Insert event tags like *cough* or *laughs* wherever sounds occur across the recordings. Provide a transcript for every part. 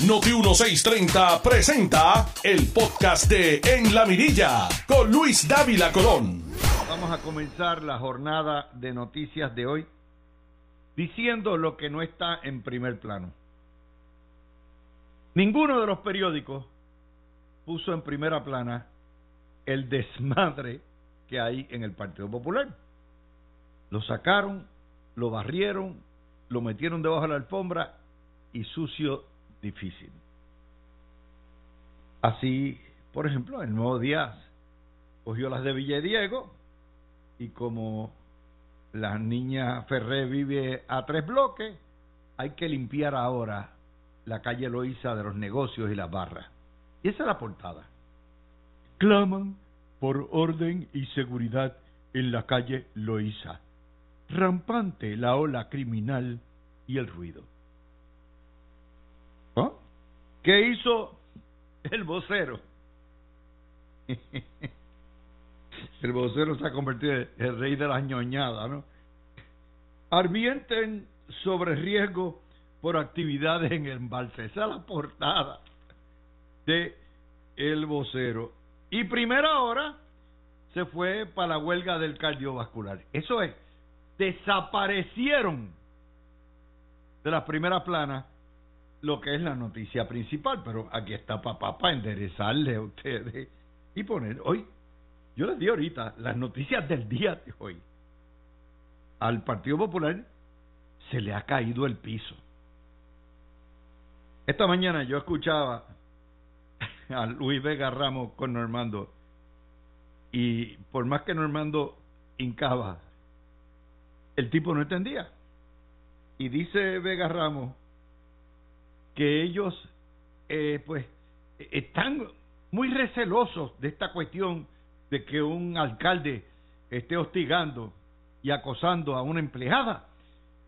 Noti 1630 presenta el podcast de En la Mirilla con Luis Dávila Colón. Vamos a comenzar la jornada de noticias de hoy diciendo lo que no está en primer plano. Ninguno de los periódicos puso en primera plana el desmadre que hay en el Partido Popular. Lo sacaron, lo barrieron, lo metieron debajo de la alfombra y sucio difícil. Así, por ejemplo, el Nuevo Díaz cogió las de Villediego y como la niña Ferré vive a tres bloques, hay que limpiar ahora la calle Loíza de los negocios y las barras. Y esa es la portada. Claman por orden y seguridad en la calle Loíza. Rampante la ola criminal y el ruido. ¿Qué hizo el vocero? *laughs* el vocero se ha convertido en el rey de las ñoñadas, ¿no? Armienten sobre riesgo por actividades en el embalse. Esa es la portada de el vocero. Y primera hora se fue para la huelga del cardiovascular. Eso es, desaparecieron de las primeras planas lo que es la noticia principal, pero aquí está papá para enderezarle a ustedes y poner hoy, yo les di ahorita las noticias del día de hoy. Al Partido Popular se le ha caído el piso. Esta mañana yo escuchaba a Luis Vega Ramos con Normando y por más que Normando hincaba, el tipo no entendía. Y dice Vega Ramos que ellos eh, pues están muy recelosos de esta cuestión de que un alcalde esté hostigando y acosando a una empleada,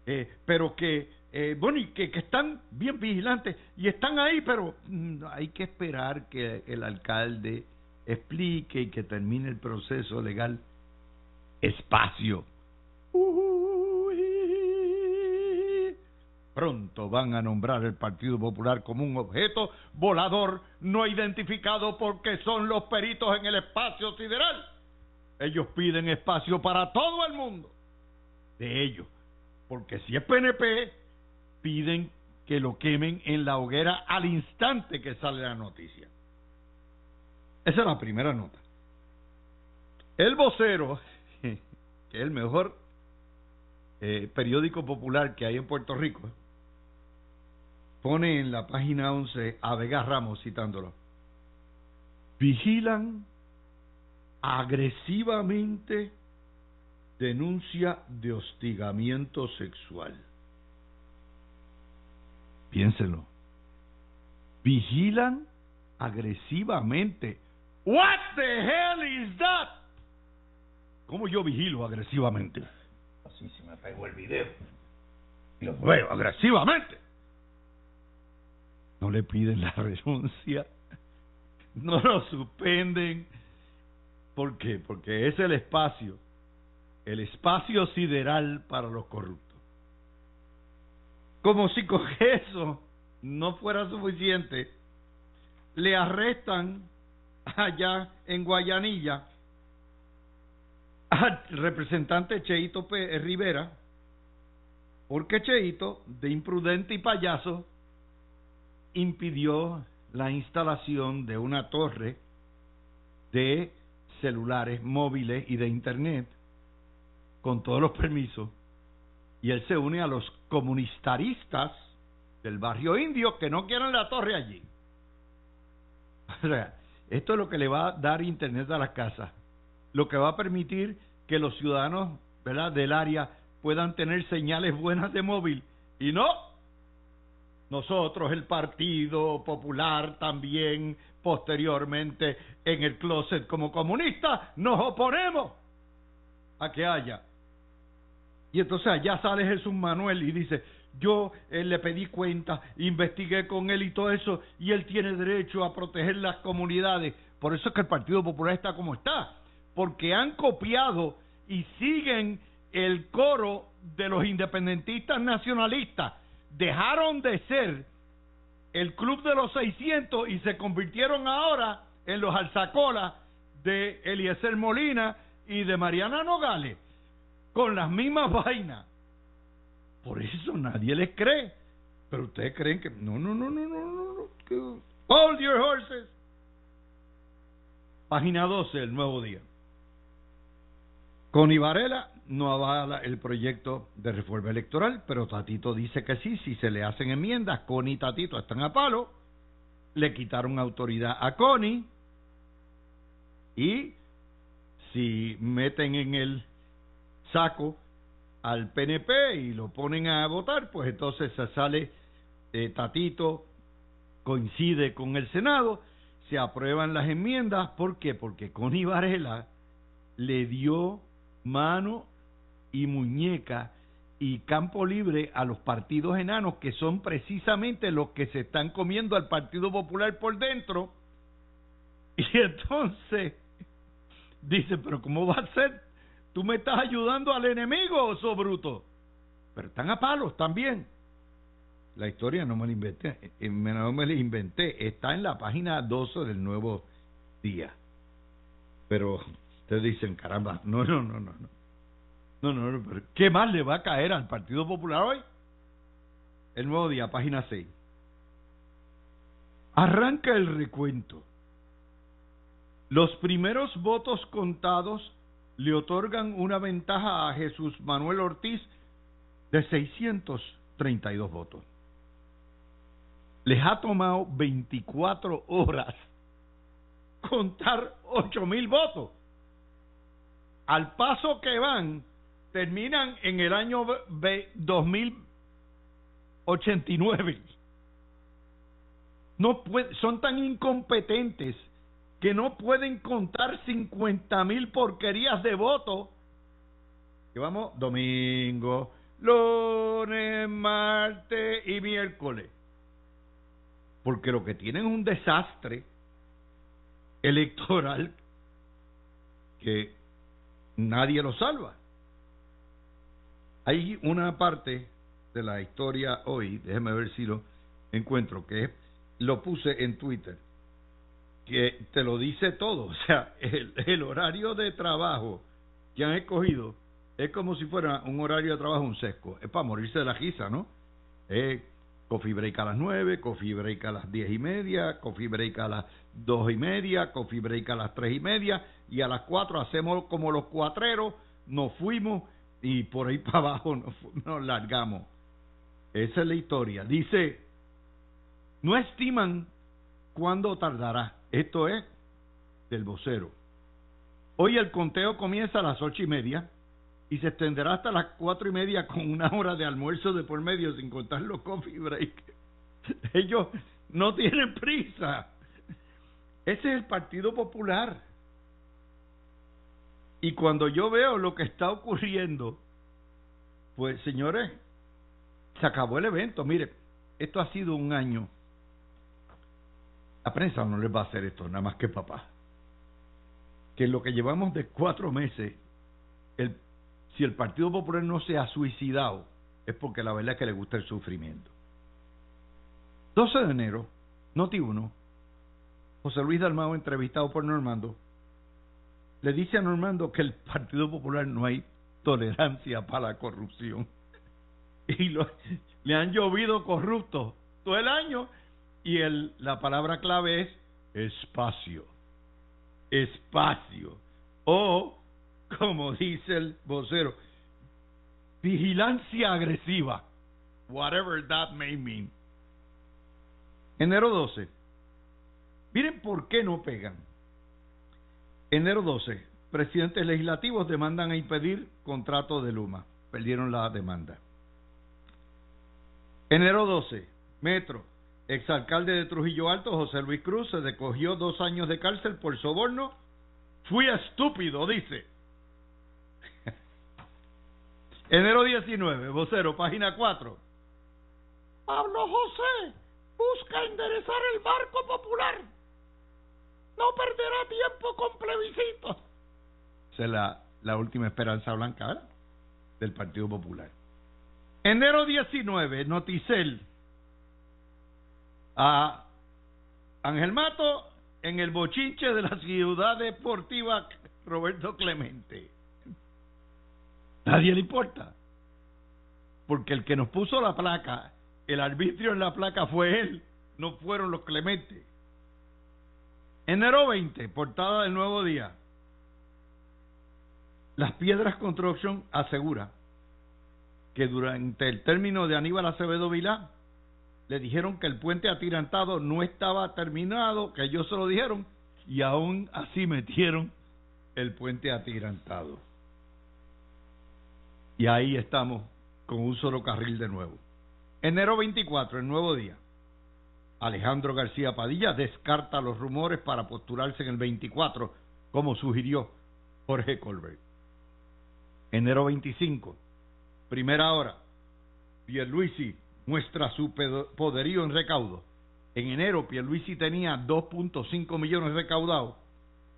eh, pero que, eh, bueno, y que, que, están bien vigilantes y están ahí, pero mm, hay que esperar que el alcalde explique y que termine el proceso legal. Espacio. Pronto van a nombrar el Partido Popular como un objeto volador no identificado porque son los peritos en el espacio sideral. Ellos piden espacio para todo el mundo. De ellos. Porque si es PNP, piden que lo quemen en la hoguera al instante que sale la noticia. Esa es la primera nota. El vocero, *laughs* que es el mejor eh, periódico popular que hay en Puerto Rico, pone en la página 11 a Vega Ramos citándolo. Vigilan agresivamente denuncia de hostigamiento sexual. Piénselo. Vigilan agresivamente. What the hell is that? ¿Cómo yo vigilo agresivamente? Así se me pegó el video. Y lo veo agresivamente no le piden la *laughs* renuncia, no lo suspenden. ¿Por qué? Porque es el espacio, el espacio sideral para los corruptos. Como si con *laughs* eso no fuera suficiente, le arrestan allá en Guayanilla al representante Cheito Rivera, porque Cheito, de imprudente y payaso, impidió la instalación de una torre de celulares móviles y de internet con todos los permisos y él se une a los comunistaristas del barrio indio que no quieren la torre allí. *laughs* O sea, esto es lo que le va a dar internet a las casas, lo que va a permitir que los ciudadanos ¿verdad? del área puedan tener señales buenas de móvil y no nosotros, el Partido Popular, también posteriormente en el closet como comunistas, nos oponemos a que haya. Y entonces allá sale Jesús Manuel y dice, yo eh, le pedí cuenta, investigué con él y todo eso, y él tiene derecho a proteger las comunidades. Por eso es que el Partido Popular está como está, porque han copiado y siguen el coro de los independentistas nacionalistas dejaron de ser el club de los 600 y se convirtieron ahora en los alzacolas de Eliezer Molina y de Mariana Nogales, con las mismas vainas. Por eso nadie les cree. Pero ustedes creen que no, no, no, no, no, no, no. Hold your horses. Página 12, el nuevo día. Con Varela no avala el proyecto de reforma electoral, pero Tatito dice que sí, si se le hacen enmiendas, Connie y Tatito están a palo, le quitaron autoridad a Connie y si meten en el saco al PNP y lo ponen a votar, pues entonces se sale eh, Tatito, coincide con el Senado, se aprueban las enmiendas, ¿por qué? Porque Connie Varela le dio mano y muñeca y campo libre a los partidos enanos que son precisamente los que se están comiendo al Partido Popular por dentro. *laughs* Y entonces dice, pero ¿cómo va a ser? Tú me estás ayudando al enemigo, oso bruto. Pero están a palos también. La historia no me la inventé, eh, no me la inventé, está en la página 12 del Nuevo Día. Pero ustedes dicen, caramba, no, no, no, no, no. No, no, no, pero ¿qué más le va a caer al Partido Popular hoy? El nuevo día, página 6. Arranca el recuento. Los primeros votos contados le otorgan una ventaja a Jesús Manuel Ortiz de 632 votos. Les ha tomado 24 horas contar 8 mil votos. Al paso que van, terminan en el año 2089. No son tan incompetentes que no pueden contar 50 mil porquerías de votos. Que vamos domingo, lunes, martes y miércoles. Porque lo que tienen es un desastre electoral que nadie lo salva. Hay una parte de la historia hoy, déjeme ver si lo encuentro, que lo puse en Twitter, que te lo dice todo. *laughs* O sea, el, horario de trabajo que han escogido es como si fuera un horario de trabajo un sesco. Es para morirse de la risa, ¿no? Es coffee break a las nueve, coffee break a las diez y media, coffee break a las dos y media, coffee break a las tres y media, y a las cuatro hacemos como los cuatreros, nos fuimos y por ahí *laughs* para abajo nos, largamos. Esa es la historia. Dice, no estiman cuándo tardará. Esto es del vocero. Hoy el conteo comienza a las ocho y media y se extenderá hasta las cuatro y media con una hora de almuerzo de por medio sin contar los coffee break. *laughs* Ellos no tienen prisa. Ese es el Partido Popular. Y cuando yo veo lo que está ocurriendo, pues señores, se acabó el evento. Mire, esto ha sido un año. La prensa no les va a hacer esto, nada más que papá. Que lo que llevamos de cuatro meses, el, si el Partido Popular no se ha suicidado, es porque la verdad es que le gusta el sufrimiento. 12 de enero, Noti 1, José Luis Dalmao, entrevistado por Normando, le dice a Normando que el Partido Popular no hay tolerancia para la corrupción. *laughs* Y lo, le han llovido corruptos todo el año y el, la palabra clave es espacio. Espacio. O, como dice el vocero, vigilancia agresiva. Whatever that may mean. Enero 12. Miren por qué no pegan. Enero 12. Presidentes legislativos demandan a impedir contrato de Luma. Perdieron la demanda. Enero 12. Metro. Exalcalde de Trujillo Alto, José Luis Cruz, se decogió dos años de cárcel por soborno. Fui estúpido, dice. *laughs* Enero 19, vocero, página 4. Pablo José busca enderezar el barco popular no perderá tiempo con plebiscito. Esa es la, la última esperanza blanca del Partido Popular. Enero 19, Noticel. a Ángel Mato en el bochinche de la ciudad deportiva Roberto Clemente. Nadie le importa. Porque el que nos puso la placa, el arbitrio en la placa fue él, no fueron los Clementes. Enero 20, portada del Nuevo Día. Las Piedras Construction asegura que durante el término de Aníbal Acevedo Vilá le dijeron que el puente atirantado no estaba terminado, que ellos se lo dijeron, y aún así metieron el puente atirantado. Y ahí estamos con un solo carril de nuevo. Enero 24, el nuevo día. Alejandro García Padilla descarta los rumores para postularse en el 24, como sugirió Jorge Colbert. Enero 25, primera hora. Pierluisi muestra su poderío en recaudo. En enero Pierluisi tenía 2.5 millones recaudados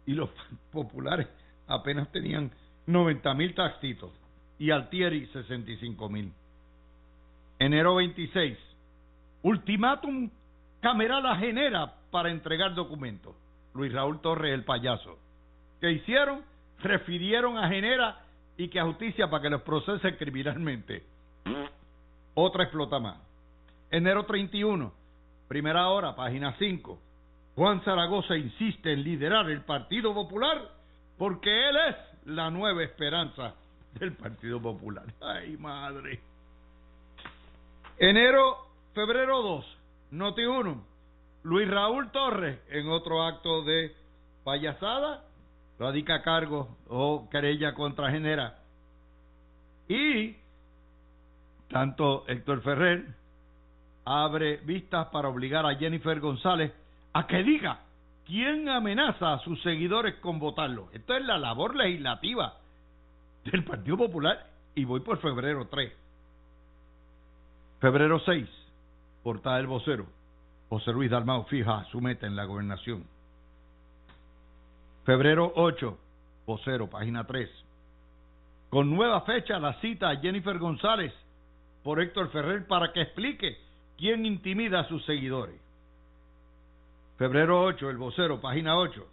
y los *laughs* populares apenas tenían 90 mil taxitos y Altieri 65 mil. Enero 26, ultimátum cameral genera para entregar documentos. Luis Raúl Torres, el payaso. ¿Qué hicieron? Refirieron a Genera y que a justicia para que los procese criminalmente. Otra explota más. Enero 31, primera hora, página 5. Juan Zaragoza insiste en liderar el Partido Popular porque él es la nueva esperanza del Partido Popular. Ay, madre. Enero, febrero 2, Noti 1. Luis Raúl Torres, en otro acto de payasada, radica cargo o querella contra Genera. Y tanto Héctor Ferrer abre vistas para obligar a Jennifer González a que diga quién amenaza a sus seguidores con votarlo. Esto es la labor legislativa del Partido Popular y voy por febrero 3. Febrero 6, portada del vocero. José Luis Dalmau fija su meta en la gobernación. Febrero 8, vocero, página 3. Con nueva fecha la cita a Jennifer González por Héctor Ferrer para que explique quién intimida a sus seguidores. Febrero 8, el vocero, página 8.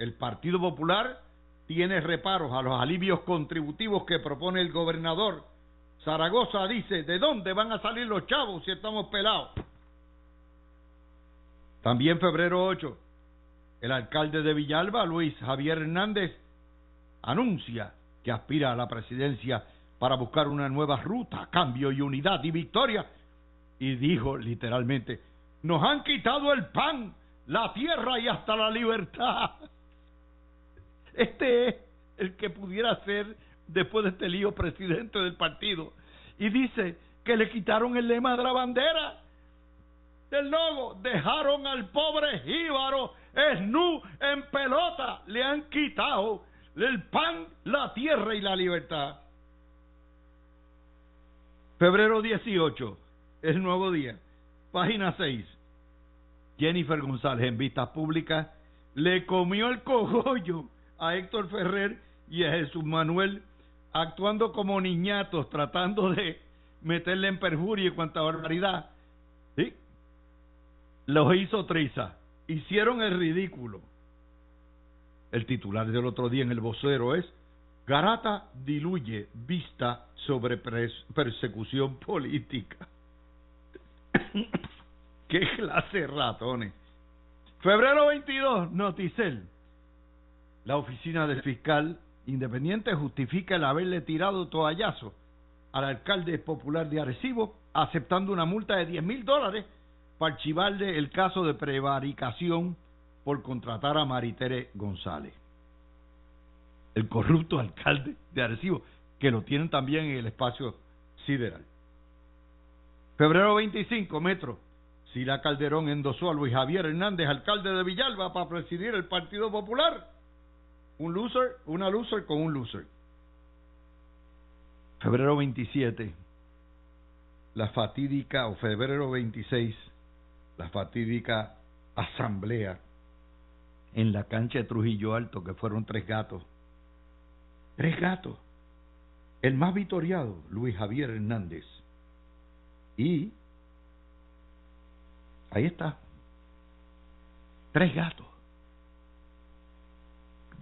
El Partido Popular tiene reparos a los alivios contributivos que propone el gobernador. Zaragoza dice, ¿de dónde van a salir los chavos si estamos pelados? También febrero 8, el alcalde de Villalba, Luis Javier Hernández, anuncia que aspira a la presidencia para buscar una nueva ruta, cambio y unidad y victoria. Y dijo literalmente, nos han quitado el pan, la tierra y hasta la libertad. *laughs* Este es el que pudiera ser, después de este lío, presidente del partido. Y dice que le quitaron el lema de la bandera del logo. Dejaron al pobre jíbaro esnú en pelota. Le han quitado el pan, la tierra y la libertad. Febrero 18, el nuevo día. Página 6. Jennifer González en vistas públicas le comió el cogollo a Héctor Ferrer y a Jesús Manuel actuando como niñatos, tratando de meterle en perjurio y cuanta barbaridad. ¿Sí? Los hizo triza. Hicieron el ridículo. El titular del otro día en el vocero es Garata diluye vista sobre persecución política. *coughs* ¿Qué clase de ratones? Febrero 22, Noticel. La oficina del fiscal independiente justifica el haberle tirado toallazo al alcalde popular de Arecibo, aceptando una multa de 10 mil dólares para archivarle el caso de prevaricación por contratar a Maritere González. El corrupto alcalde de Arecibo, que lo tienen también en el espacio sideral. Febrero 25, Metro. Sila Calderón endosó a Luis Javier Hernández, alcalde de Villalba, para presidir el Partido Popular un loser, una loser con un loser. Febrero 27, la fatídica, o febrero 26, la fatídica asamblea en la cancha de Trujillo Alto, que fueron tres gatos. Tres gatos. El más vitoriado, Luis Javier Hernández. Y Ahí está. Tres gatos.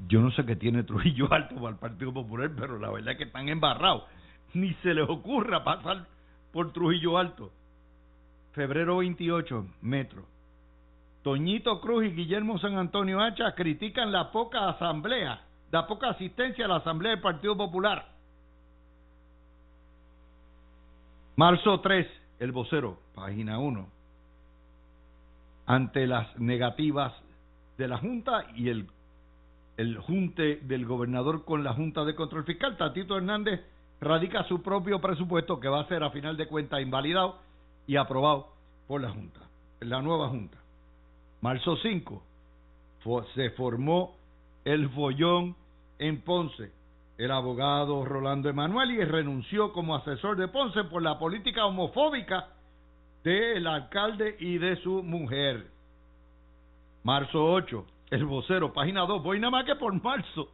Yo no sé qué tiene Trujillo *laughs* Alto para el Partido Popular, pero la verdad es que están embarrados. Ni se les ocurra pasar por Trujillo Alto. Febrero 28, Metro. Toñito Cruz y Guillermo San Antonio Hacha critican la poca asamblea, la poca asistencia a la asamblea del Partido Popular. Marzo 3, el vocero, página 1. Ante las negativas de la Junta y el, el junte del gobernador con la Junta de Control Fiscal, Tatito Hernández radica su propio presupuesto que va a ser a final de cuentas invalidado y aprobado por la Junta, la nueva Junta. Marzo 5 se formó el follón en Ponce. El abogado Rolando Emanueli renunció como asesor de Ponce por la política homofóbica del alcalde y de su mujer. Marzo 8, el vocero, página 2, voy nada más que por marzo.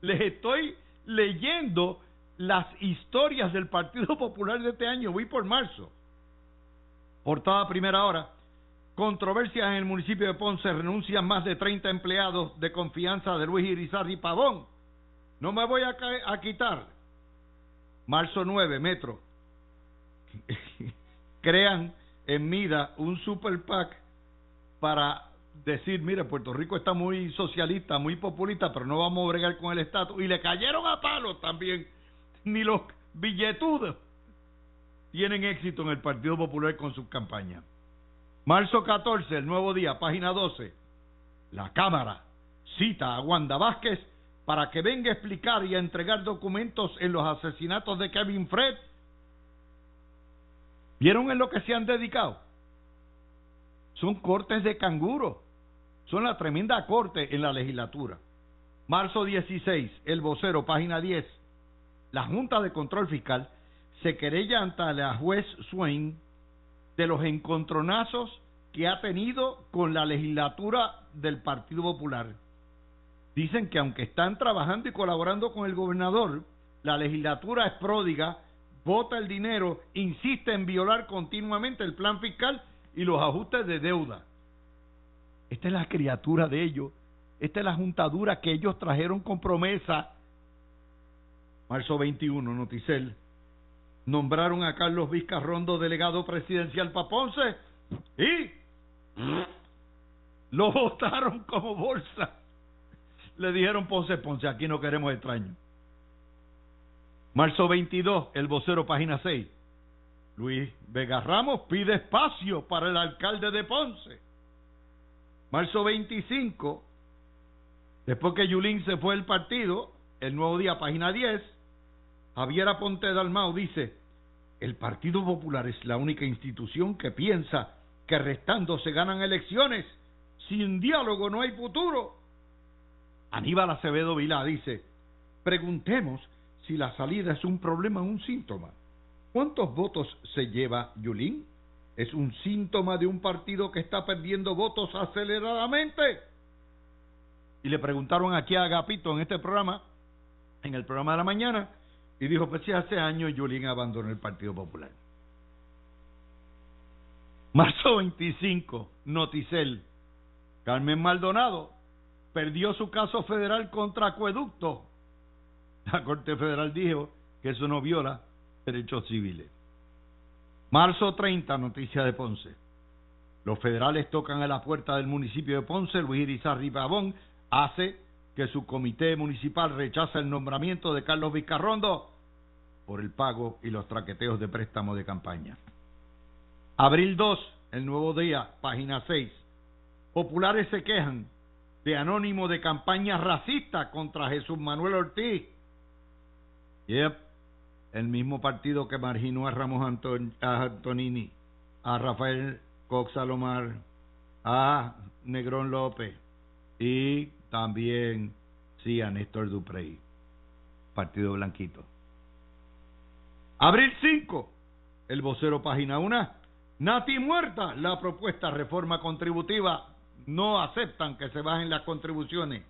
Les estoy leyendo las historias del Partido *laughs* Popular de este año, voy por marzo. Portada primera hora. Controversia en el municipio de Ponce. Renuncian más de 30 empleados de confianza de Luis Irizarry Pavón. No me voy a, quitar. Marzo 9, Metro. *laughs* Crean en Mida un super PAC para decir, mire, Puerto Rico está muy socialista, muy populista, pero no vamos a bregar con el estatus. Y le cayeron a palos también. Ni los billetudos tienen éxito en el Partido Popular con sus campañas. Marzo 14, el nuevo día, página 12. La Cámara cita a Wanda Vázquez para que venga a explicar y a entregar documentos en los asesinatos de Kevin Fred. ¿Vieron en lo que se han dedicado? Son cortes de canguro. Son la tremenda corte en la legislatura. Marzo 16, el vocero, página 10. La Junta de Control Fiscal se querella ante la juez Swain de los encontronazos que ha tenido con la legislatura del Partido Popular. Dicen que aunque están trabajando y colaborando con el gobernador, la legislatura es pródiga, vota el dinero, insiste en violar continuamente el plan fiscal y los ajustes de deuda. Esta es la criatura de ellos, esta es la juntadura que ellos trajeron con promesa. Marzo 21, Noticel nombraron a Carlos Vizcarrondo delegado presidencial para Ponce y lo votaron como bolsa. Le dijeron Ponce, Ponce, aquí no queremos extraños. Marzo 22, el vocero, página 6. Luis Vega Ramos pide espacio para el alcalde de Ponce. Marzo 25, después que Yulín se fue del partido, el nuevo día, página 10, Javier Aponte Dalmau dice, el Partido Popular es la única institución que piensa que restando se ganan elecciones. Sin diálogo no hay futuro. Aníbal Acevedo Vilá dice, preguntemos si la salida es un problema o un síntoma. ¿Cuántos votos se lleva Yulín? ¿Es un síntoma de un partido que está perdiendo votos aceleradamente? Y le preguntaron aquí a Agapito en este programa, en el programa de la mañana, y dijo, pues si hace años Yulín abandonó el Partido Popular. Marzo 25, Noticel. Carmen Maldonado perdió su caso federal contra Acueducto. La Corte Federal dijo que eso no viola derechos civiles. Marzo 30, noticia de Ponce. Los federales tocan a la puerta del municipio de Ponce. Luis Irizarry Pavón hace que su comité municipal rechaza el nombramiento de Carlos Vizcarrondo por el pago y los traqueteos de préstamo de campaña. Abril 2, el nuevo día, página 6. Populares se quejan de anónimo de campaña racista contra Jesús Manuel Ortiz. Yep, el mismo partido que marginó a Ramos Antonini, a Rafael Cox Salomar, a Negrón López y también, sí, a Néstor Duprey, Partido Blanquito. Abril 5, el vocero página 1. Nati muerta, la propuesta reforma contributiva. No aceptan que se bajen las contribuciones.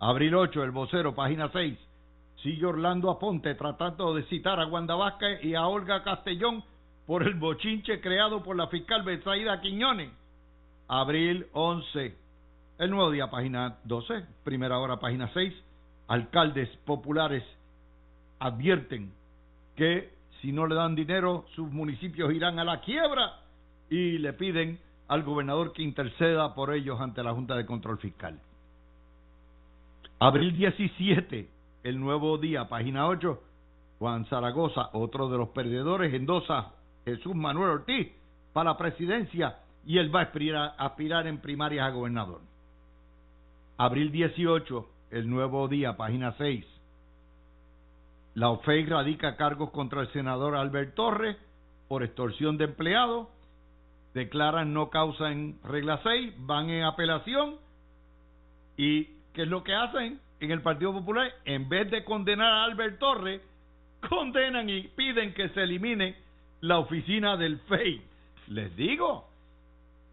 Abril 8, el vocero, página 6. Sigue Orlando Aponte tratando de citar a Wanda Vázquez y a Olga Castellón por el bochinche creado por la fiscal Betsaida Quiñones. Abril 11. El nuevo día, página 12. Primera hora, página 6. Alcaldes populares advierten que si no le dan dinero, sus municipios irán a la quiebra y le piden al gobernador que interceda por ellos ante la Junta de Control Fiscal. Abril 17, el nuevo día, página 8. Juan Zaragoza, otro de los perdedores, endosa Jesús Manuel Ortiz para la presidencia y él va a aspirar, en primarias a gobernador. Abril 18, el nuevo día, página 6. La OFEI radica cargos contra el senador Albert Torres por extorsión de empleados. Declaran no causa en regla 6, van en apelación. ¿Y qué es lo que hacen en el Partido Popular? En vez de condenar a Albert Torres, *laughs* condenan y piden que se elimine la oficina del FEI. Les digo,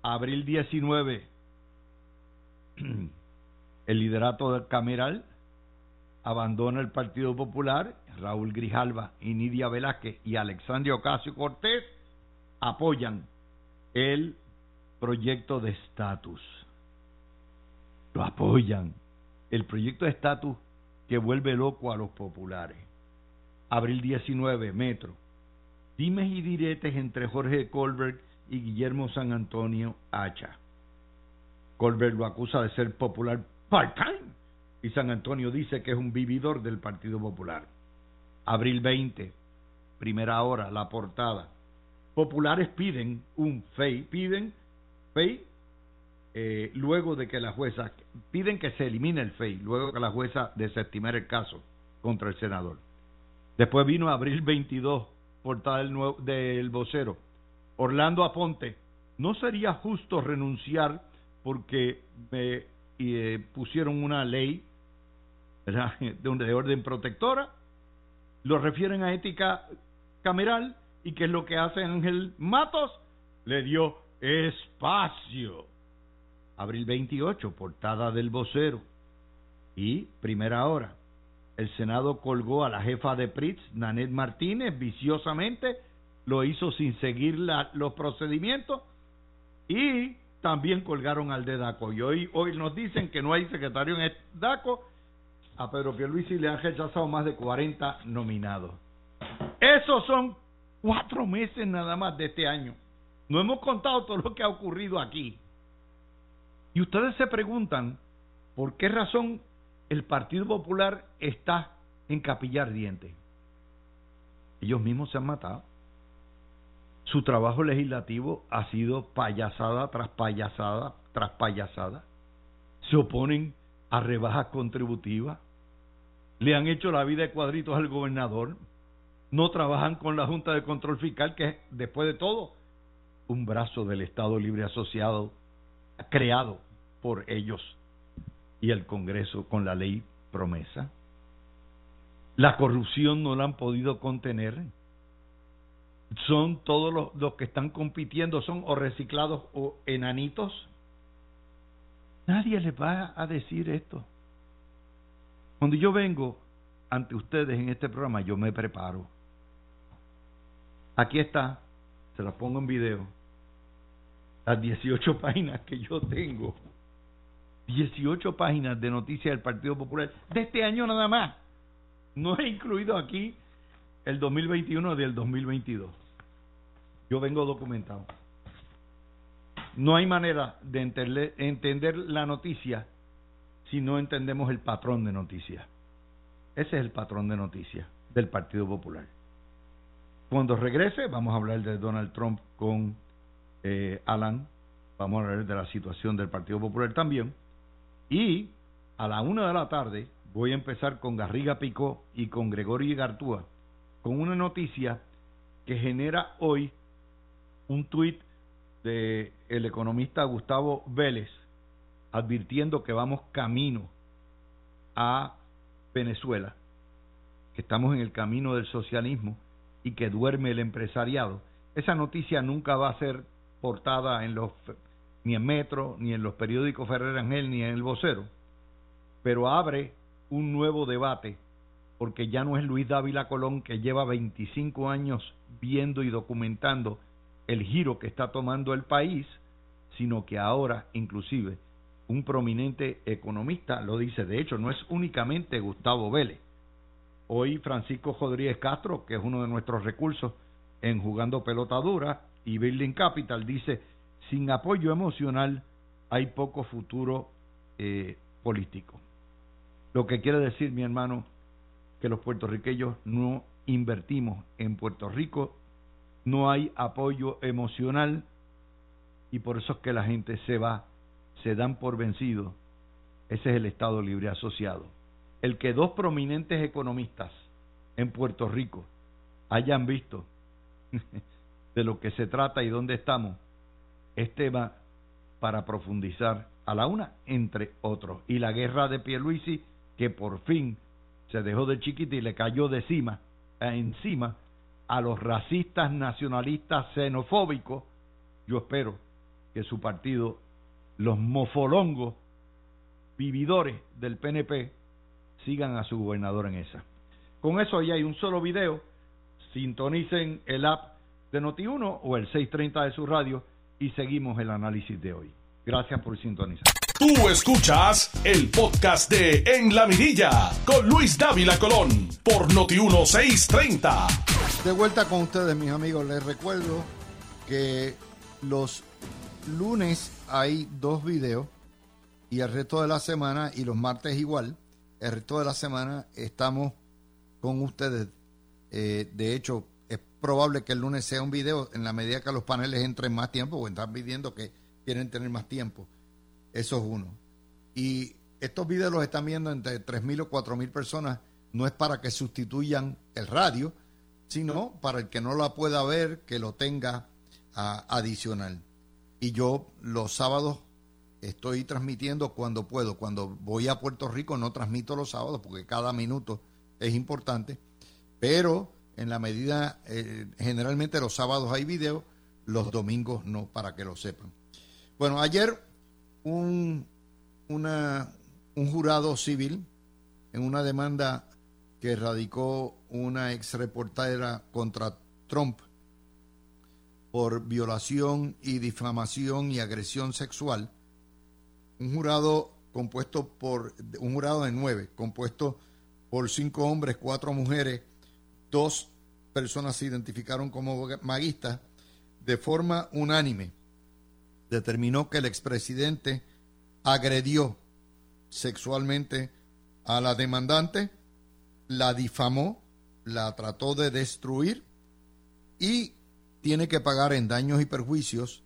abril 19, *clears throat* el liderato del Cameral abandona el Partido Popular, Raúl Grijalva y Nidia Velázquez y Alexandria Ocasio Cortés apoyan el proyecto de estatus. Lo apoyan. El proyecto de estatus que vuelve loco a los populares. Abril 19, Metro. Dimes y diretes entre Jorge Colbert y Guillermo San Antonio Hacha. Colbert lo acusa de ser popular part-time y San Antonio dice que es un vividor del Partido Popular. Abril 20, primera hora, la portada. Populares piden un FEI, piden FEI eh, luego de que la jueza, piden que se elimine el FEI, luego que la jueza desestimara el caso contra el senador. Después vino abril 22, portada del, del vocero. Orlando Aponte, no sería justo renunciar porque me eh, pusieron una ley *laughs* De, de orden protectora, lo refieren a ética cameral y que es lo que hace Ángel Matos, le dio espacio. Abril 28, portada del vocero. Y primera hora, el Senado colgó a la jefa de PRITS, Nanet Martínez, viciosamente, lo hizo sin seguir los procedimientos y también colgaron al de DACO. Y hoy, hoy nos dicen que no hay secretario en DACO. A Pedro Pierluisi le han rechazado más de 40 nominados. Esos son cuatro meses nada más de este año. No hemos contado todo lo que ha ocurrido aquí. Y ustedes se preguntan por qué razón el Partido Popular está en capillar dientes. Ellos mismos se han matado. Su trabajo legislativo ha sido payasada tras payasada tras payasada. Se oponen a rebajas contributivas. Le han hecho la vida de cuadritos al gobernador. No trabajan con la Junta de Control Fiscal, que es, después de todo, un brazo del Estado Libre Asociado creado por ellos y el Congreso con la ley promesa. La corrupción no la han podido contener. Son todos los, los que están compitiendo, son o reciclados o enanitos. Nadie les va a decir esto. Cuando yo vengo ante ustedes en este programa, yo me preparo. Aquí está, se las pongo en video, las 18 páginas que yo tengo 18 páginas de noticias del Partido Popular de este año nada más. No he incluido aquí el 2021 del 2022. Yo vengo documentado. No hay manera de entender, la noticia si no entendemos el patrón de noticias. Ese es el patrón de noticias del Partido Popular. Cuando regrese, vamos a hablar de Donald Trump con eh, Alan. Vamos a hablar de la situación del Partido Popular también. Y a la una de la tarde voy a empezar con Garriga Picó y con Gregorio Gartúa con una noticia que genera hoy un tuit de el economista Gustavo Vélez advirtiendo que vamos camino a Venezuela, que estamos en el camino del socialismo y que duerme el empresariado. Esa noticia nunca va a ser portada en los ni en Metro, ni en los periódicos Ferrer Ángel, ni en el vocero, pero abre un nuevo debate, porque ya no es Luis Dávila Colón que lleva 25 años viendo y documentando el giro que está tomando el país, sino que ahora inclusive un prominente economista lo dice. De hecho, no es únicamente Gustavo Vélez. Hoy Francisco Rodríguez Castro, que es uno de nuestros recursos en Jugando Pelota Dura, y Building Capital, dice, sin apoyo emocional hay poco futuro eh, político. Lo que quiere decir, mi hermano, que los puertorriqueños no invertimos en Puerto Rico, no hay apoyo emocional y por eso es que la gente se va, se dan por vencido. Ese es el Estado Libre Asociado. El que dos prominentes economistas en Puerto Rico hayan visto *laughs* de lo que se trata y dónde estamos, es tema para profundizar a la una, entre otros. Y la guerra de Pierluisi, que por fin se dejó de chiquita y le cayó de encima, encima a los racistas, nacionalistas, xenofóbicos, yo espero que su partido, los mofolongos, vividores del PNP, sigan a su gobernador en esa. Con eso ya hay un solo video, sintonicen el app de Noti1 o el 630 de su radio y seguimos el análisis de hoy. Gracias por sintonizar. Tú escuchas el podcast de En la Mirilla con Luis Dávila Colón por Noti1 630. De vuelta con ustedes, mis amigos. Les recuerdo que los lunes hay dos videos y el resto de la semana, y los martes igual, el resto de la semana estamos con ustedes. Eh, de hecho, probable que el lunes sea un video en la medida que los paneles entren más tiempo, o están pidiendo que quieren tener más tiempo. Eso es uno. Y estos videos los están viendo entre 3.000 o 4.000 personas. No es para que sustituyan el radio, sino para el que no la pueda ver, que lo tenga ah, adicional. Y yo los sábados estoy transmitiendo cuando puedo. Cuando voy a Puerto Rico no transmito los sábados porque cada minuto es importante. Pero en la medida, eh, generalmente los sábados hay video, los domingos no, para que lo sepan. Bueno, ayer un, una, un jurado civil en una demanda que radicó una ex reportera contra Trump por violación y difamación y agresión sexual, un jurado compuesto por un jurado de nueve, compuesto por cinco hombres, cuatro mujeres, dos personas se identificaron como maguistas, de forma unánime determinó que el expresidente agredió sexualmente a la demandante, la difamó, la trató de destruir y tiene que pagar en daños y perjuicios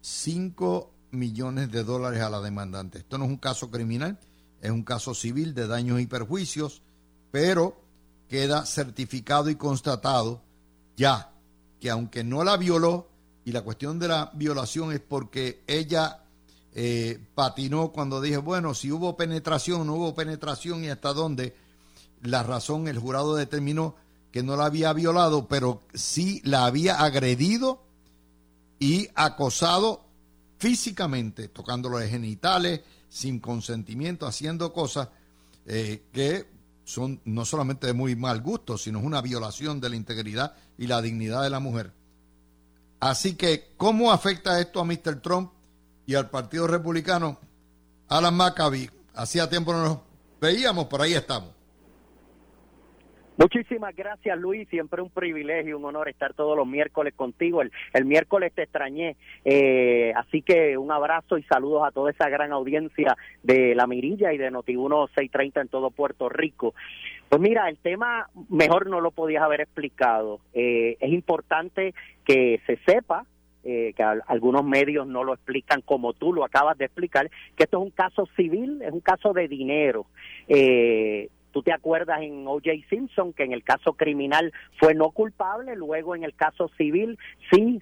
5 millones de dólares a la demandante. Esto no es un caso criminal, es un caso civil de daños y perjuicios, pero queda certificado y constatado ya que aunque no la violó, y la cuestión de la violación es porque ella eh, patinó cuando dije, bueno, si hubo penetración, no hubo penetración y hasta dónde, la razón, el jurado determinó que no la había violado, pero sí la había agredido y acosado físicamente, tocándolo de genitales, sin consentimiento, haciendo cosas eh, que son no solamente de muy mal gusto, sino es una violación de la integridad y la dignidad de la mujer. Así que, ¿cómo afecta esto a Mr. Trump y al Partido Republicano? Alan Maccabi, hacía tiempo no nos veíamos, por ahí estamos. Muchísimas gracias Luis, siempre un privilegio, un honor estar todos los miércoles contigo. El, el miércoles te extrañé, eh, así que un abrazo y saludos a toda esa gran audiencia de La Mirilla y de Noti1 630 en todo Puerto Rico. Pues mira, el tema mejor no lo podías haber explicado. Eh, es importante que se sepa eh, que algunos medios no lo explican como tú lo acabas de explicar, que esto es un caso civil, es un caso de dinero. Eh, Tú te acuerdas en O.J. Simpson que en el caso criminal fue no culpable, luego en el caso civil sí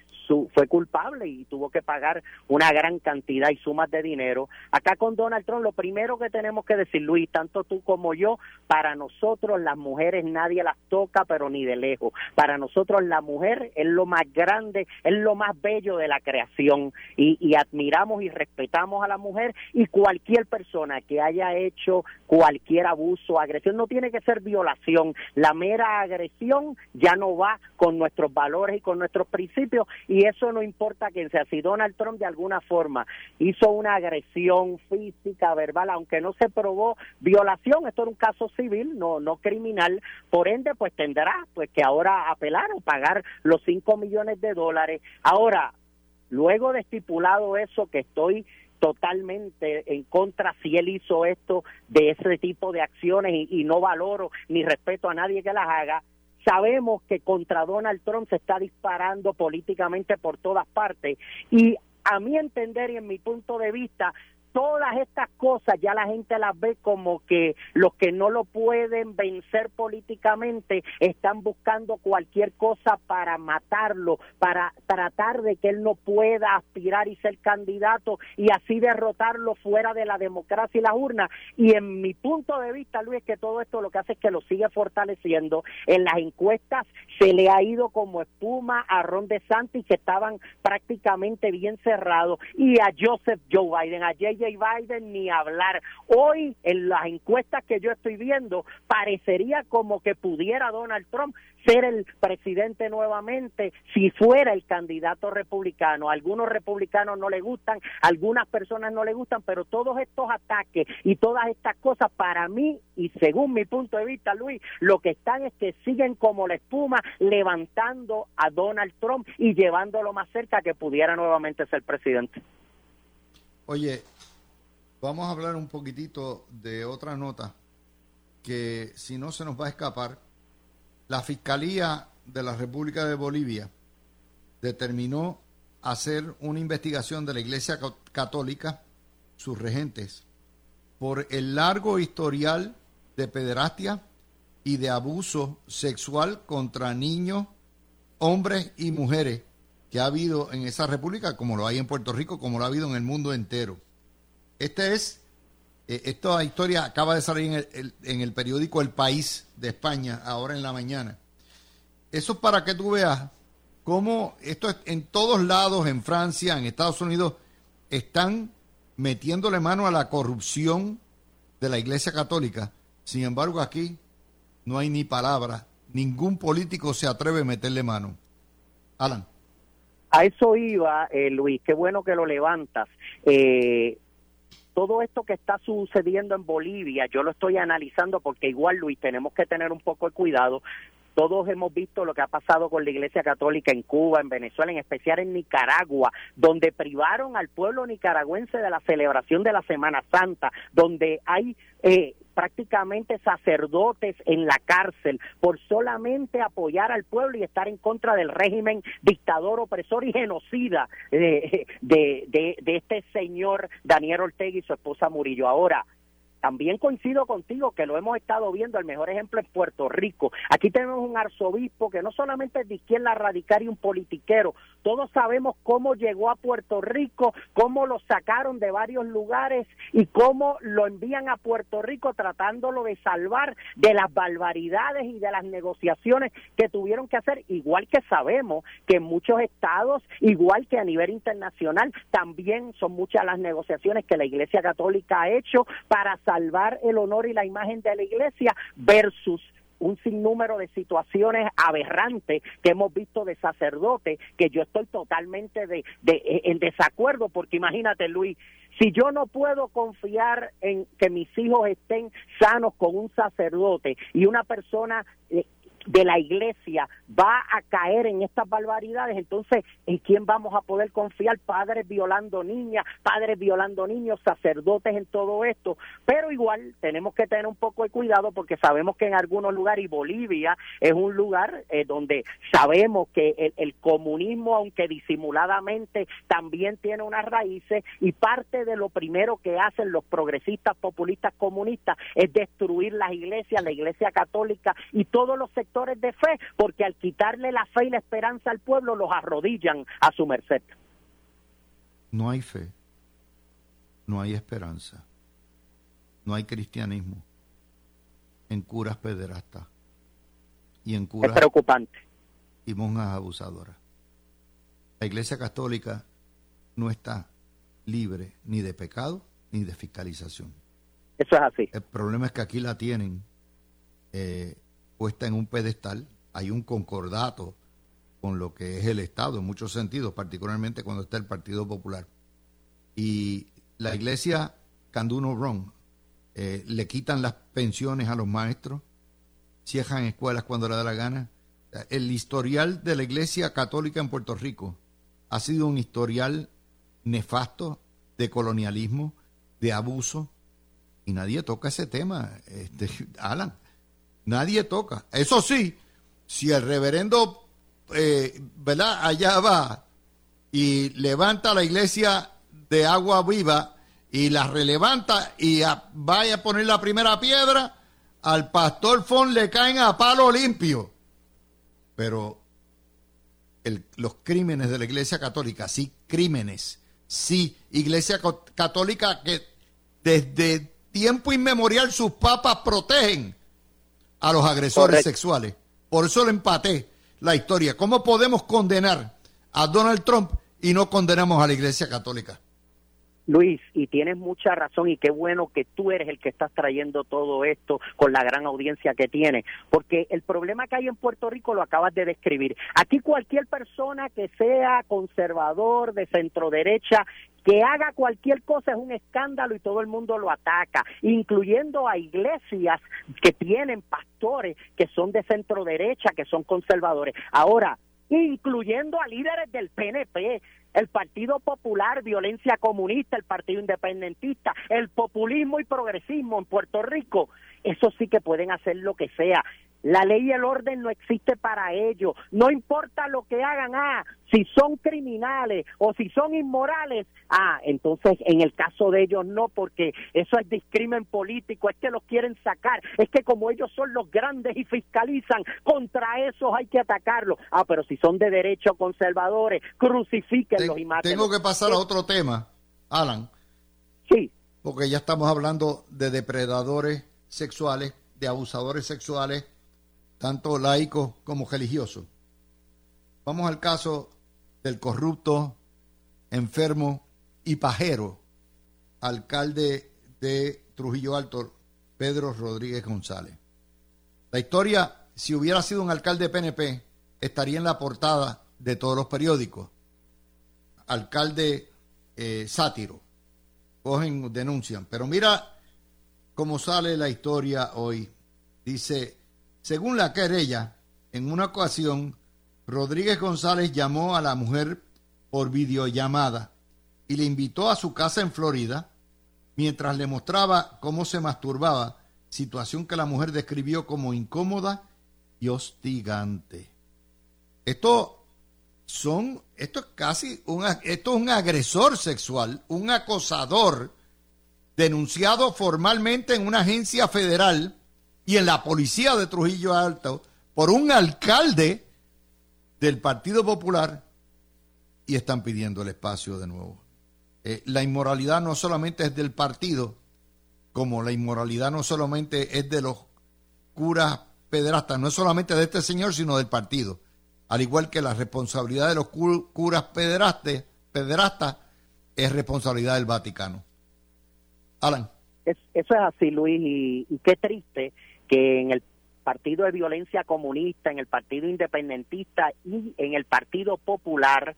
fue culpable y tuvo que pagar una gran cantidad y sumas de dinero. Acá con Donald Trump lo primero que tenemos que decir, Luis, tanto tú como yo, para nosotros las mujeres nadie las toca, pero ni de lejos. Para nosotros la mujer es lo más grande, es lo más bello de la creación y, y admiramos y respetamos a la mujer y cualquier persona que haya hecho cualquier abuso, agresión, no tiene que ser violación. La mera agresión ya no va con nuestros valores y con nuestros principios y eso no importa quién sea. Si Donald Trump de alguna forma hizo una agresión física, verbal, aunque no se probó violación, esto era un caso civil, no no criminal, por ende pues tendrá pues que ahora apelar o pagar los 5 millones de dólares. Ahora, luego de estipulado eso que estoy totalmente en contra si él hizo esto de ese tipo de acciones y, no valoro ni respeto a nadie que las haga. Sabemos que contra Donald Trump se está disparando políticamente por todas partes y a mi entender y en mi punto de vista todas estas cosas ya la gente las ve como que los que no lo pueden vencer políticamente están buscando cualquier cosa para matarlo, para tratar de que él no pueda aspirar y ser candidato y así derrotarlo fuera de la democracia y las urnas. Y en mi punto de vista, Luis, que todo esto lo que hace es que lo sigue fortaleciendo. En las encuestas se le ha ido como espuma a Ron DeSantis, que estaban prácticamente bien cerrados, y a Joseph Joe Biden, a J.J. Biden ni hablar. Hoy, en las encuestas que yo estoy viendo, parecería como que pudiera Donald Trump ser el presidente nuevamente si fuera el candidato republicano. algunos republicanos no le gustan, algunas personas no le gustan, pero todos estos ataques y todas estas cosas para mí y según mi punto de vista, Luis, lo que están es que siguen como la espuma levantando a Donald Trump y llevándolo más cerca que pudiera nuevamente ser presidente. Oye, Vamos a hablar un poquitito de otra nota que si no se nos va a escapar. La Fiscalía de la República de Bolivia determinó hacer una investigación de la Iglesia Católica, sus regentes, por el largo historial de pederastia y de abuso sexual contra niños, hombres y mujeres que ha habido en esa república, como lo hay en Puerto Rico, como lo ha habido en el mundo entero. Este es, eh, esta historia acaba de salir en el, en el periódico El País de España, ahora en la mañana. Eso es para que tú veas cómo esto es en todos lados, en Francia, en Estados Unidos, están metiéndole mano a la corrupción de la Iglesia Católica. Sin embargo, aquí no hay ni palabra. Ningún político se atreve a meterle mano. Alan. A eso iba, eh, Luis. Qué bueno que lo levantas. Eh, todo esto que está sucediendo en Bolivia, yo lo estoy analizando porque igual, Luis, tenemos que tener un poco de cuidado. Todos hemos visto lo que ha pasado con la Iglesia Católica en Cuba, en Venezuela, en especial en Nicaragua, donde privaron al pueblo nicaragüense de la celebración de la Semana Santa, donde hay eh, prácticamente sacerdotes en la cárcel por solamente apoyar al pueblo y estar en contra del régimen dictador, opresor y genocida de, de, de, de este señor Daniel Ortega y su esposa Murillo. Ahora, también coincido contigo que lo hemos estado viendo, el mejor ejemplo es Puerto Rico. Aquí tenemos un arzobispo que no solamente es de izquierda radical y un politiquero, todos sabemos cómo llegó a Puerto Rico, cómo lo sacaron de varios lugares y cómo lo envían a Puerto Rico tratándolo de salvar de las barbaridades y de las negociaciones que tuvieron que hacer, igual que sabemos que en muchos estados, igual que a nivel internacional, también son muchas las negociaciones que la Iglesia Católica ha hecho para salvar el honor y la imagen de la iglesia versus un sinnúmero de situaciones aberrantes que hemos visto de sacerdotes que yo estoy totalmente de, en desacuerdo porque imagínate Luis si yo no puedo confiar en que mis hijos estén sanos con un sacerdote y una persona eh, de la iglesia va a caer en estas barbaridades, entonces, ¿en quién vamos a poder confiar? Padres violando niñas, padres violando niños, sacerdotes en todo esto. Pero igual tenemos que tener un poco de cuidado porque sabemos que en algunos lugares, y Bolivia es un lugar eh, donde sabemos que el, el comunismo, aunque disimuladamente, también tiene unas raíces y parte de lo primero que hacen los progresistas, populistas, comunistas es destruir las iglesias, la iglesia católica y todos los sectores de fe, porque al quitarle la fe y la esperanza al pueblo, los arrodillan a su merced. No hay fe, no hay esperanza, no hay cristianismo en curas pederastas y en curas es preocupante. y monjas abusadoras. La Iglesia Católica no está libre ni de pecado ni de fiscalización. Eso es así. El problema es que aquí la tienen eh, puesta en un pedestal, hay un concordato con lo que es el Estado en muchos sentidos, particularmente cuando está el Partido Popular. Y la iglesia Canduno Wrong eh, le quitan las pensiones a los maestros, cierran escuelas cuando le da la gana. El historial de la iglesia católica en Puerto Rico ha sido un historial nefasto de colonialismo, de abuso, y nadie toca ese tema, este, *laughs* Alan. Nadie toca. Eso sí, si el reverendo, eh, ¿verdad? Allá va y levanta la iglesia de agua viva y la relevanta y vaya a poner la primera piedra, al pastor Fon le caen a palo limpio. Pero los crímenes de la iglesia católica, sí, crímenes, sí, iglesia católica que desde tiempo inmemorial sus papas protegen a los agresores sexuales. Por eso le empaté la historia. ¿Cómo podemos condenar a Donald Trump y no condenamos a la Iglesia Católica? Luis, y tienes mucha razón y qué bueno que tú eres el que estás trayendo todo esto con la gran audiencia que tiene, porque el problema que hay en Puerto Rico lo acabas de describir. Aquí cualquier persona que sea conservador, de centro derecha, que haga cualquier cosa es un escándalo y todo el mundo lo ataca, incluyendo a iglesias que tienen pastores que son de centro derecha, que son conservadores. Ahora, incluyendo a líderes del PNP, el Partido Popular, violencia comunista, el Partido Independentista, el populismo y progresismo en Puerto Rico, eso sí que pueden hacer lo que sea. La ley y el orden no existe para ellos. No importa lo que hagan, ah, si son criminales o si son inmorales, ah, entonces en el caso de ellos no, porque eso es discrimen político, es que los quieren sacar, es que como ellos son los grandes y fiscalizan, contra esos hay que atacarlos. Ah, pero si son de derecho conservadores, crucifíquenlos y maten. Tengo que pasar a otro tema, Alan. Sí. Porque ya estamos hablando de depredadores sexuales, de abusadores sexuales tanto laico como religioso. Vamos al caso del corrupto, enfermo y pajero alcalde de Trujillo Alto, Pedro Rodríguez González. La historia, si hubiera sido un alcalde PNP, estaría en la portada de todos los periódicos. Alcalde eh, sátiro. Cogen, denuncian. Pero mira cómo sale la historia hoy. Dice, según la querella, en una ocasión, Rodríguez González llamó a la mujer por videollamada y le invitó a su casa en Florida mientras le mostraba cómo se masturbaba, situación que la mujer describió como incómoda y hostigante. Esto son, esto es casi un, esto es un agresor sexual, un acosador denunciado formalmente en una agencia federal y en la policía de Trujillo Alto por un alcalde del Partido Popular y están pidiendo el espacio de nuevo. Eh, la inmoralidad no solamente es del partido, como la inmoralidad no solamente es de los curas pederastas, no es solamente de este señor, sino del partido. Al igual que la responsabilidad de los curas pederastas, pederastas es responsabilidad del Vaticano. Alan. eso es así, Luis, y qué triste que en el Partido de Violencia Comunista, en el Partido Independentista y en el Partido Popular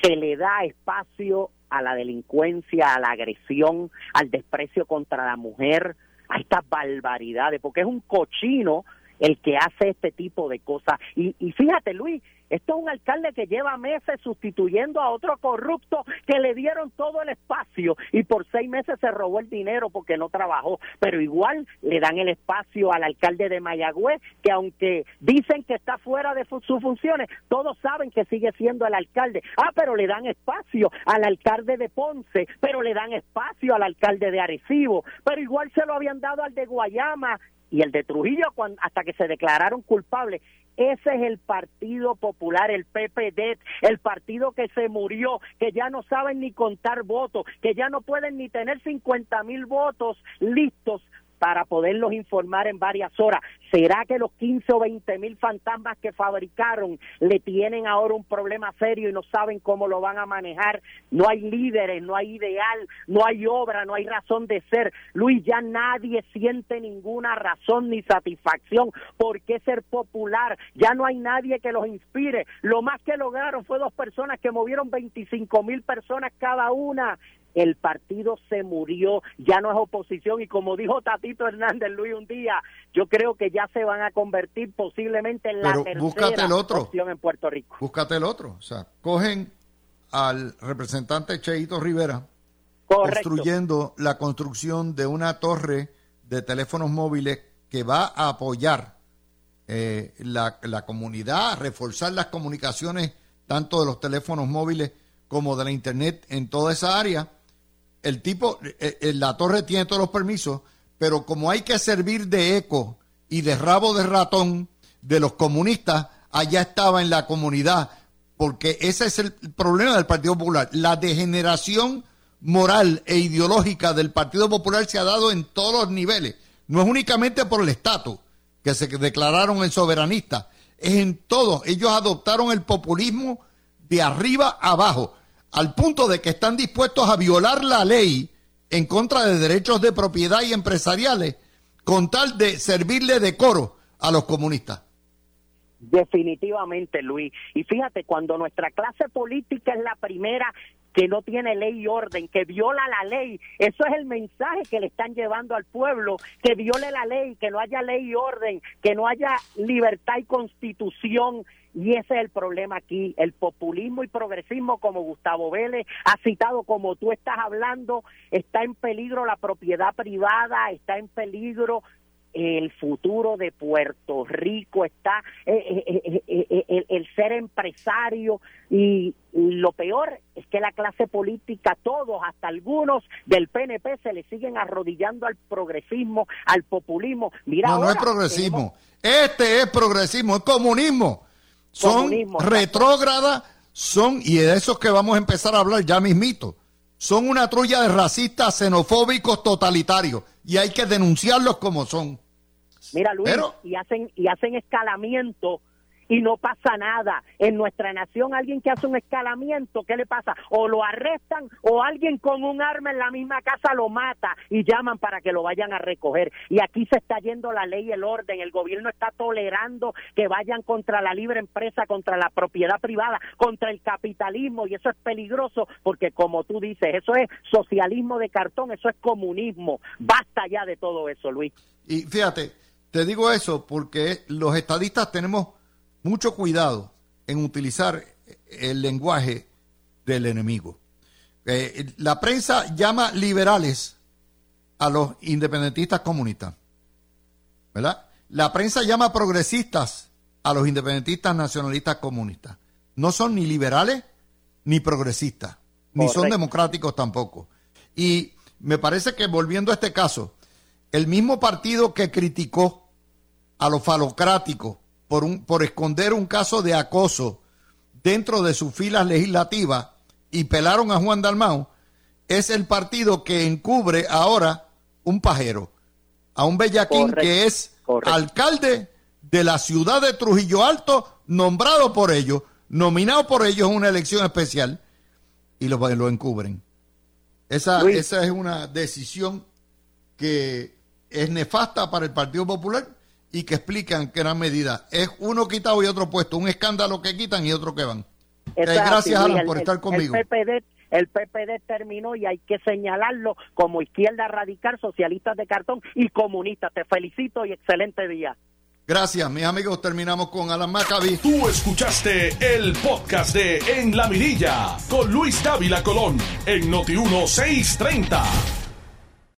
se le da espacio a la delincuencia, a la agresión, al desprecio contra la mujer, a estas barbaridades, porque es un cochino el que hace este tipo de cosas. Y, y fíjate, Luis, esto es un alcalde que lleva meses sustituyendo a otro corrupto que le dieron todo el espacio y por seis meses se robó el dinero porque no trabajó. Pero igual le dan el espacio al alcalde de Mayagüez, que aunque dicen que está fuera de sus funciones, todos saben que sigue siendo el alcalde. Ah, pero le dan espacio al alcalde de Ponce, pero le dan espacio al alcalde de Arecibo, pero igual se lo habían dado al de Guayama y el de Trujillo hasta que se declararon culpables. Ese es el Partido Popular, el PPD, el partido que se murió, que ya no saben ni contar votos, que ya no pueden ni tener 50 mil votos listos para poderlos informar en varias horas. ¿Será que los 15 o 20 mil fantasmas que fabricaron le tienen ahora un problema serio y no saben cómo lo van a manejar? No hay líderes, no hay ideal, no hay obra, no hay razón de ser. Luis, ya nadie siente ninguna razón ni satisfacción por qué ser popular. Ya no hay nadie que los inspire. Lo más que lograron fue dos personas que movieron 25 mil personas cada una el partido se murió, ya no es oposición y como dijo Tatito Hernández Luis un día, yo creo que ya se van a convertir posiblemente en la tercera el otro. opción en Puerto Rico. Búscate el otro, o sea, cogen al representante Cheito Rivera construyendo la construcción de una torre de teléfonos móviles que va a apoyar eh, la, la comunidad, reforzar las comunicaciones tanto de los teléfonos móviles como de la internet en toda esa área el tipo, eh, eh, la torre tiene todos los permisos, pero como hay que servir de eco y de rabo de ratón de los comunistas, allá estaba en la comunidad, porque ese es el problema del Partido Popular. La degeneración moral e ideológica del Partido Popular se ha dado en todos los niveles. No es únicamente por el estatus, que se declararon el soberanista, es en todo. Ellos adoptaron el populismo de arriba abajo al punto de que están dispuestos a violar la ley en contra de derechos de propiedad y empresariales con tal de servirle de coro a los comunistas. Definitivamente, Luis. Y fíjate, cuando nuestra clase política es la primera que no tiene ley y orden, que viola la ley. Eso es el mensaje que le están llevando al pueblo, que viole la ley, que no haya ley y orden, que no haya libertad y constitución. Y ese es el problema aquí. El populismo y progresismo, como Gustavo Vélez ha citado, como tú estás hablando, está en peligro la propiedad privada, está en peligro el futuro de Puerto Rico, está eh, eh, eh, el, ser empresario y lo peor es que la clase política, todos, hasta algunos del PNP, se le siguen arrodillando al progresismo, al populismo. Mira, no, no es progresismo. Este es progresismo, es comunismo. Son retrógradas, son, y de esos que vamos a empezar a hablar ya mismito, son una trulla de racistas, xenofóbicos, totalitarios, y hay que denunciarlos como son. Mira, Luis, y hacen y hacen escalamiento y no pasa nada. En nuestra nación alguien que hace un escalamiento, ¿qué le pasa? O lo arrestan o alguien con un arma en la misma casa lo mata y llaman para que lo vayan a recoger. Y aquí se está yendo la ley y el orden. El gobierno está tolerando que vayan contra la libre empresa, contra la propiedad privada, contra el capitalismo y eso es peligroso porque como tú dices, eso es socialismo de cartón, eso es comunismo. Basta ya de todo eso, Luis. Y fíjate, te digo eso porque los estadistas tenemos mucho cuidado en utilizar el lenguaje del enemigo. Eh, la prensa llama liberales a los independentistas comunistas, ¿verdad? La prensa llama progresistas a los independentistas nacionalistas comunistas. No son ni liberales ni progresistas, ni son democráticos tampoco. Y me parece que volviendo a este caso, el mismo partido que criticó a los falocráticos por, un, por esconder un caso de acoso dentro de sus filas legislativas y pelaron a Juan Dalmau, es el partido que encubre ahora un pajero, a un bellaquín que es alcalde de la ciudad de Trujillo Alto, nombrado por ellos, nominado por ellos en una elección especial, y lo, lo encubren. Esa, esa es una decisión que es nefasta para el Partido Popular y que explican que gran medida es uno quitado y otro puesto, un escándalo que quitan y otro que van. Eh, gracias, Alan, por estar conmigo. El PPD, el PPD terminó y hay que señalarlo como izquierda radical, socialistas de cartón y comunistas. Te felicito y excelente día. Gracias, mis amigos. Terminamos con Alan Maccabi. Tú escuchaste el podcast de En la Mirilla con Luis Dávila Colón en Noti 1630.